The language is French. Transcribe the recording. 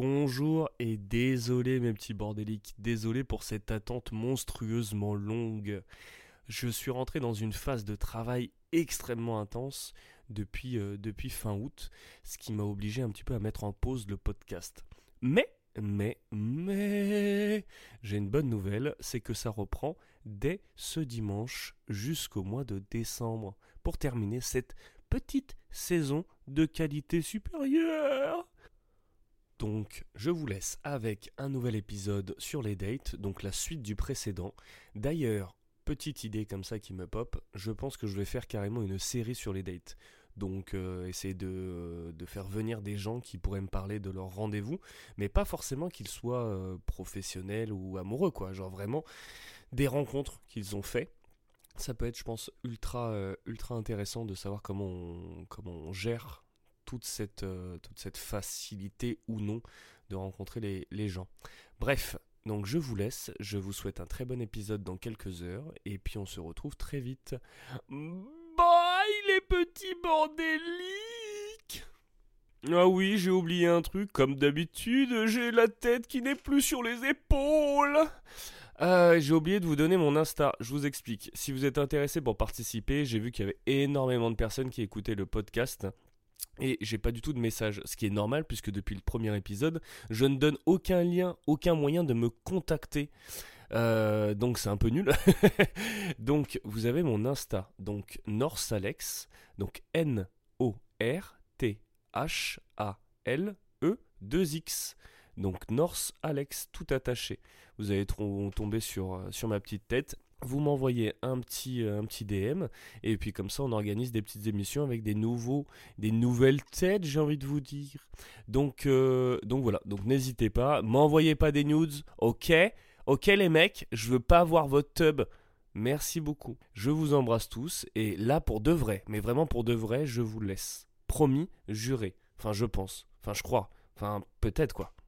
Bonjour et désolé mes petits bordéliques, désolé pour cette attente monstrueusement longue. Je suis rentré dans une phase de travail extrêmement intense depuis, euh, depuis fin août, ce qui m'a obligé un petit peu à mettre en pause le podcast. Mais, mais, mais, j'ai une bonne nouvelle, c'est que ça reprend dès ce dimanche jusqu'au mois de décembre pour terminer cette petite saison de qualité supérieure. Donc, je vous laisse avec un nouvel épisode sur les dates, donc la suite du précédent. D'ailleurs, petite idée comme ça qui me pop, je pense que je vais faire carrément une série sur les dates. Donc, euh, essayer de, de, faire venir des gens qui pourraient me parler de leur rendez-vous, mais pas forcément qu'ils soient euh, professionnels ou amoureux, quoi. Genre vraiment des rencontres qu'ils ont fait. Ça peut être, je pense, ultra, euh, ultra intéressant de savoir comment comment on gère toute cette, euh, toute cette facilité ou non de rencontrer les, les gens. Bref, donc je vous laisse, je vous souhaite un très bon épisode dans quelques heures, et puis on se retrouve très vite. Bye les petits bordéliques Ah oui, j'ai oublié un truc, comme d'habitude, j'ai la tête qui n'est plus sur les épaules euh, j'ai oublié de vous donner mon Insta, je vous explique. Si vous êtes intéressé pour participer, j'ai vu qu'il y avait énormément de personnes qui écoutaient le podcast. Et j'ai pas du tout de message, ce qui est normal puisque depuis le premier épisode, je ne donne aucun lien, aucun moyen de me contacter. Euh, donc c'est un peu nul. donc vous avez mon Insta, donc Norsalex, donc N O R T H A L E 2 X. Donc Norse Alex tout attaché. Vous allez tomber euh, sur ma petite tête. Vous m'envoyez un petit, euh, un petit DM et puis comme ça on organise des petites émissions avec des nouveaux, des nouvelles têtes, j'ai envie de vous dire. Donc, euh, donc voilà, donc n'hésitez pas, m'envoyez pas des nudes, ok, ok les mecs, je veux pas voir votre tub. Merci beaucoup. Je vous embrasse tous et là pour de vrai, mais vraiment pour de vrai, je vous laisse. Promis, juré. Enfin je pense, enfin je crois, enfin peut-être quoi.